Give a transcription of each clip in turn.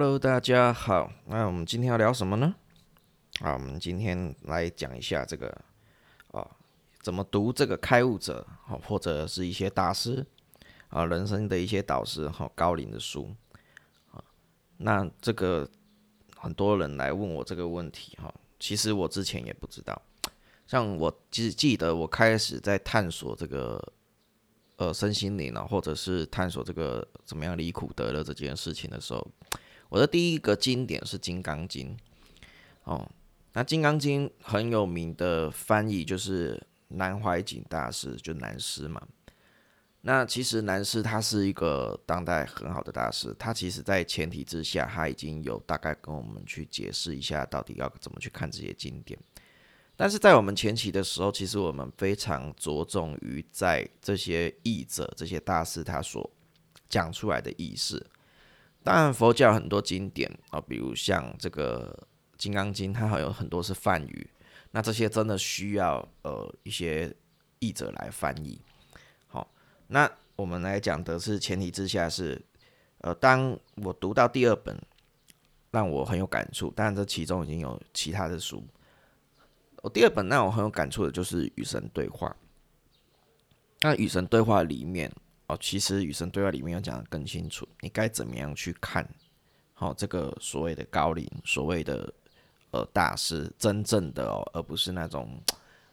Hello，大家好。那我们今天要聊什么呢？啊，我们今天来讲一下这个啊，怎么读这个开悟者，好，或者是一些大师啊，人生的一些导师，哈，高龄的书啊。那这个很多人来问我这个问题，哈，其实我之前也不知道。像我记记得我开始在探索这个呃身心灵啊，或者是探索这个怎么样离苦得乐这件事情的时候，我的第一个经典是《金刚经》哦。那《金刚经》很有名的翻译就是南怀瑾大师，就南师嘛。那其实南师他是一个当代很好的大师，他其实在前提之下，他已经有大概跟我们去解释一下到底要怎么去看这些经典。但是在我们前期的时候，其实我们非常着重于在这些译者、这些大师他所讲出来的意思。当然，佛教很多经典啊，比如像这个《金刚经》，它还有很多是梵语，那这些真的需要呃一些译者来翻译。好，那我们来讲的是前提之下是，呃，当我读到第二本，让我很有感触。当然，这其中已经有其他的书。我第二本让我很有感触的就是《与神对话》。那《与神对话》里面哦，其实《与神对话》里面要讲的更清楚，你该怎么样去看，好这个所谓的高龄，所谓的呃大师，真正的哦，而不是那种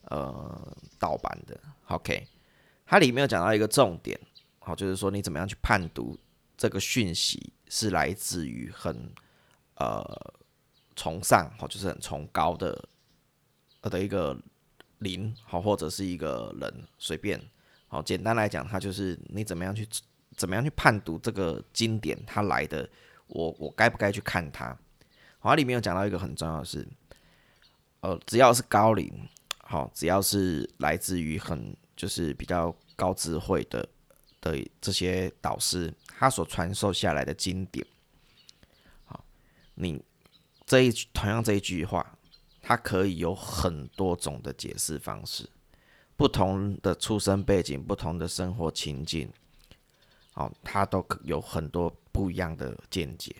呃盗版的。OK，它里面有讲到一个重点，好，就是说你怎么样去判读这个讯息是来自于很呃崇尚，好，就是很崇高的呃。的一个灵好，或者是一个人随便好，简单来讲，它就是你怎么样去怎么样去判读这个经典它来的，我我该不该去看它？好，里面有讲到一个很重要的是，呃，只要是高龄好，只要是来自于很就是比较高智慧的的这些导师，他所传授下来的经典，好，你这一同样这一句话。它可以有很多种的解释方式，不同的出生背景、不同的生活情境，好，他都有很多不一样的见解。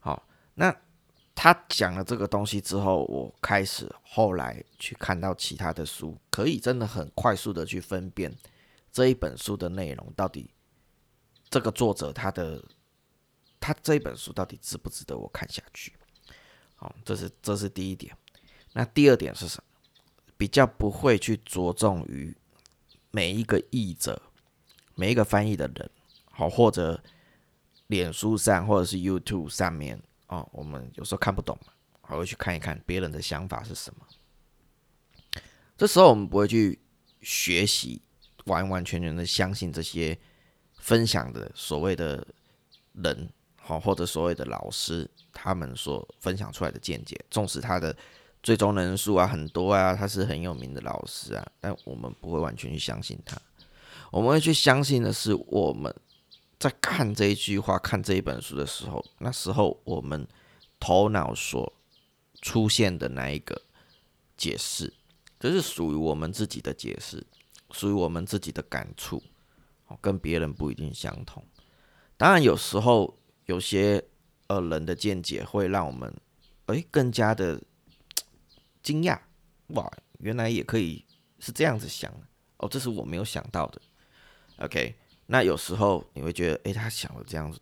好，那他讲了这个东西之后，我开始后来去看到其他的书，可以真的很快速的去分辨这一本书的内容到底这个作者他的他这一本书到底值不值得我看下去？好，这是这是第一点。那第二点是什？比较不会去着重于每一个译者、每一个翻译的人，好，或者脸书上或者是 YouTube 上面哦，我们有时候看不懂嘛，还会去看一看别人的想法是什么。这时候我们不会去学习，完完全全的相信这些分享的所谓的人，好，或者所谓的老师他们所分享出来的见解，纵使他的。最终人数啊很多啊，他是很有名的老师啊，但我们不会完全去相信他，我们会去相信的是我们在看这一句话、看这一本书的时候，那时候我们头脑所出现的那一个解释，这是属于我们自己的解释，属于我们自己的感触，跟别人不一定相同。当然，有时候有些呃人的见解会让我们诶更加的。惊讶，哇，原来也可以是这样子想哦，这是我没有想到的。OK，那有时候你会觉得，诶，他想的这样子，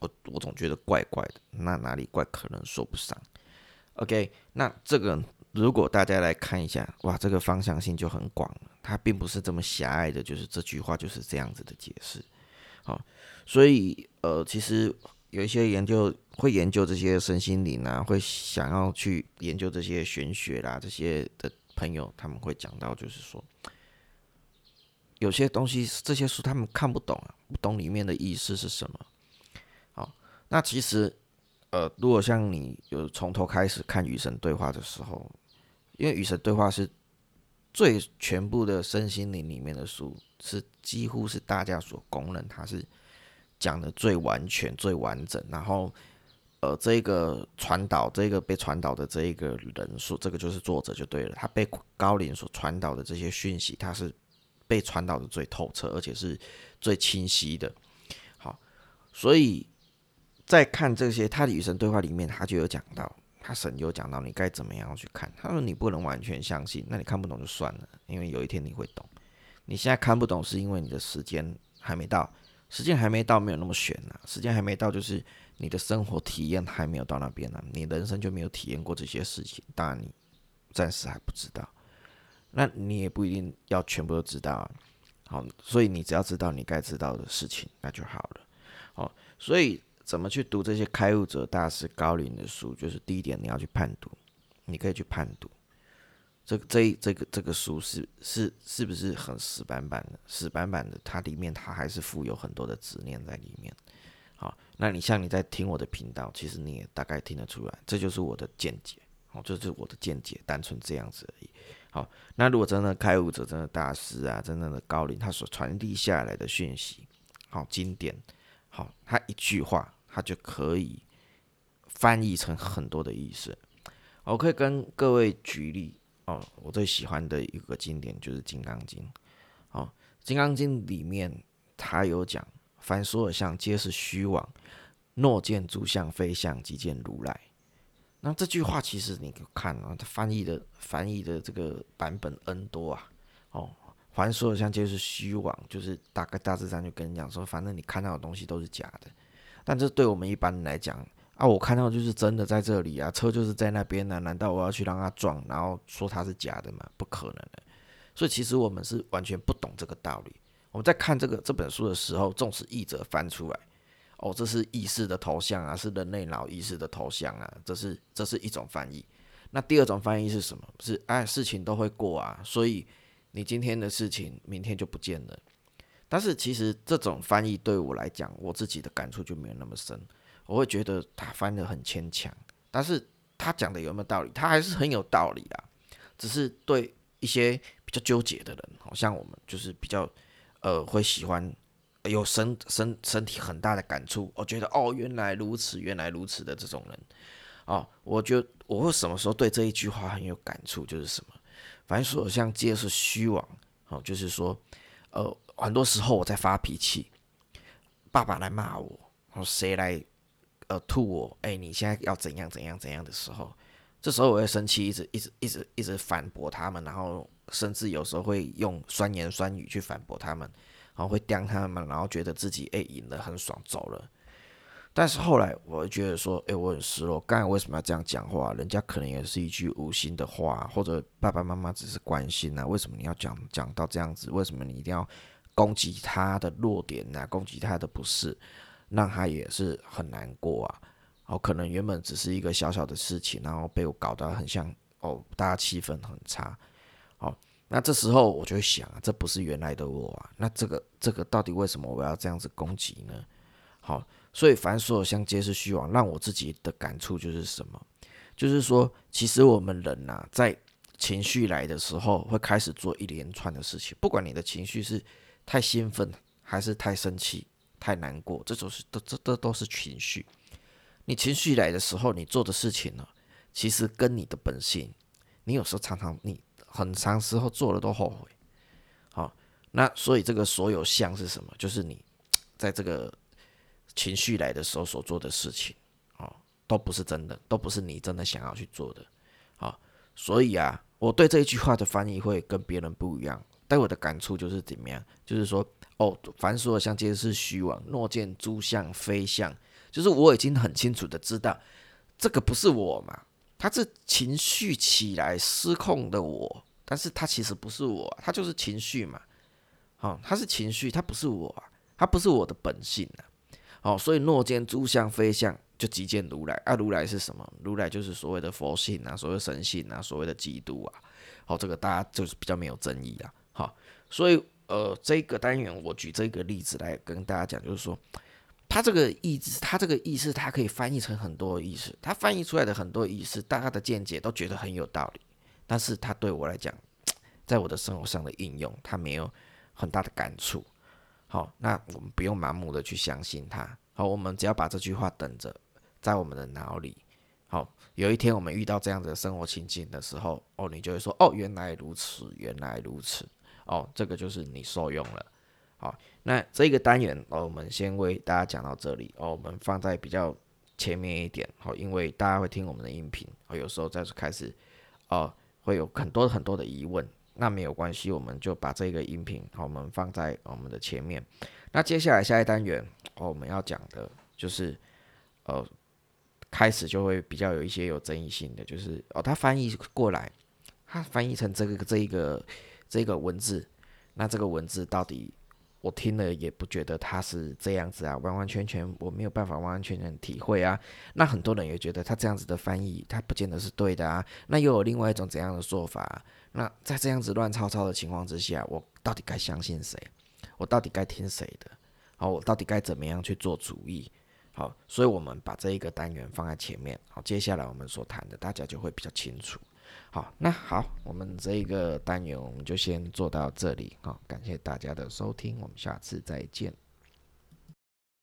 我我总觉得怪怪的，那哪里怪，可能说不上。OK，那这个如果大家来看一下，哇，这个方向性就很广了，它并不是这么狭隘的，就是这句话就是这样子的解释。好，所以呃，其实。有一些研究会研究这些身心灵啊，会想要去研究这些玄学啦，这些的朋友他们会讲到，就是说有些东西这些书他们看不懂啊，不懂里面的意思是什么。好，那其实呃，如果像你有从头开始看与神对话的时候，因为与神对话是最全部的身心灵里面的书，是几乎是大家所公认它是。讲的最完全、最完整，然后，呃，这个传导，这个被传导的这一个人数，这个就是作者就对了。他被高龄所传导的这些讯息，他是被传导的最透彻，而且是最清晰的。好，所以在看这些他的与神对话里面，他就有讲到，他神有讲到你该怎么样去看。他说你不能完全相信，那你看不懂就算了，因为有一天你会懂。你现在看不懂，是因为你的时间还没到，时间还没到，没有那么悬呐。时间还没到，就是你的生活体验还没有到那边呢，你人生就没有体验过这些事情。当然，你暂时还不知道，那你也不一定要全部都知道啊。好，所以你只要知道你该知道的事情，那就好了。好，所以怎么去读这些开悟者大师高龄的书？就是第一点，你要去判读，你可以去判读。这个这这个这个书是是是不是很死板板的？死板板的，它里面它还是附有很多的执念在里面。好，那你像你在听我的频道，其实你也大概听得出来，这就是我的见解。哦，这就是我的见解，单纯这样子而已。好，那如果真的开悟者、真的大师啊、真正的高龄，他所传递下来的讯息，好经典，好，他一句话，他就可以翻译成很多的意思。我可以跟各位举例。哦，我最喜欢的一个经典就是《金刚经》。哦，《金刚经》里面它有讲：“凡所有相，皆是虚妄；若见诸相非相，即见如来。”那这句话其实你看啊，它翻译的翻译的这个版本 N 多啊。哦，凡所有相，皆是虚妄，就是大概大致上就跟你讲说，反正你看到的东西都是假的。但这对我们一般来讲，啊，我看到就是真的在这里啊，车就是在那边呢，难道我要去让他撞，然后说他是假的吗？不可能的。所以其实我们是完全不懂这个道理。我们在看这个这本书的时候，纵使译者翻出来，哦，这是意识的头像啊，是人类脑意识的头像啊，这是这是一种翻译。那第二种翻译是什么？是哎，事情都会过啊，所以你今天的事情明天就不见了。但是其实这种翻译对我来讲，我自己的感触就没有那么深。我会觉得他翻的很牵强，但是他讲的有没有道理？他还是很有道理的，只是对一些比较纠结的人，好像我们就是比较呃会喜欢有身身身体很大的感触，我觉得哦原来如此，原来如此的这种人，哦，我觉得我会什么时候对这一句话很有感触，就是什么，反正所有像皆是虚妄，哦，就是说呃很多时候我在发脾气，爸爸来骂我，然后谁来？呃，吐我，哎，你现在要怎样怎样怎样的时候，这时候我会生气，一直一直一直一直反驳他们，然后甚至有时候会用酸言酸语去反驳他们，然后会刁他们，然后觉得自己哎赢了很爽走了。但是后来我会觉得说，哎，我很失落，刚才为什么要这样讲话？人家可能也是一句无心的话，或者爸爸妈妈只是关心啊，为什么你要讲讲到这样子？为什么你一定要攻击他的弱点呢？攻击他的不是？让他也是很难过啊，哦，可能原本只是一个小小的事情，然后被我搞得很像哦，大家气氛很差，哦，那这时候我就会想啊，这不是原来的我啊，那这个这个到底为什么我要这样子攻击呢？好，所以凡所有相皆是虚妄，让我自己的感触就是什么？就是说，其实我们人呐，在情绪来的时候，会开始做一连串的事情，不管你的情绪是太兴奋还是太生气。太难过，这都是都这这都是情绪。你情绪来的时候，你做的事情呢，其实跟你的本性，你有时候常常你很长时候做了都后悔。好，那所以这个所有相是什么？就是你在这个情绪来的时候所做的事情，哦，都不是真的，都不是你真的想要去做的。好，所以啊，我对这一句话的翻译会跟别人不一样。但我的感触就是怎么样？就是说。哦，凡所有相，皆是虚妄。若见诸相非相，就是我已经很清楚的知道，这个不是我嘛？他是情绪起来失控的我，但是他其实不是我，他就是情绪嘛。好，他是情绪，他不是我，他不是我的本性啊。哦，所以若见诸相非相，就即见如来。啊，如来是什么？如来就是所谓的佛性啊，所谓神性啊，所谓的基督啊。好，这个大家就是比较没有争议啊。所以。呃，这个单元我举这个例子来跟大家讲，就是说，他这个意思，他这个意思，它可以翻译成很多意思。他翻译出来的很多意思，大家的见解都觉得很有道理。但是他对我来讲，在我的生活上的应用，他没有很大的感触。好，那我们不用盲目的去相信他。好，我们只要把这句话等着在我们的脑里。好，有一天我们遇到这样子的生活情境的时候，哦，你就会说，哦，原来如此，原来如此。哦，这个就是你受用了，好，那这个单元哦，我们先为大家讲到这里哦，我们放在比较前面一点，好，因为大家会听我们的音频，哦，有时候再开始哦，会有很多很多的疑问，那没有关系，我们就把这个音频好，我们放在我们的前面。那接下来下一单元哦，我们要讲的就是呃，开始就会比较有一些有争议性的，就是哦，它翻译过来，它翻译成这个这一个这个文字，那这个文字到底？我听了也不觉得他是这样子啊，完完全全我没有办法完完全全体会啊。那很多人也觉得他这样子的翻译，他不见得是对的啊。那又有另外一种怎样的说法？那在这样子乱糟糟的情况之下，我到底该相信谁？我到底该听谁的？好，我到底该怎么样去做主意？好，所以我们把这一个单元放在前面。好，接下来我们所谈的，大家就会比较清楚。好，那好，我们这一个单元我们就先做到这里。好，感谢大家的收听，我们下次再见。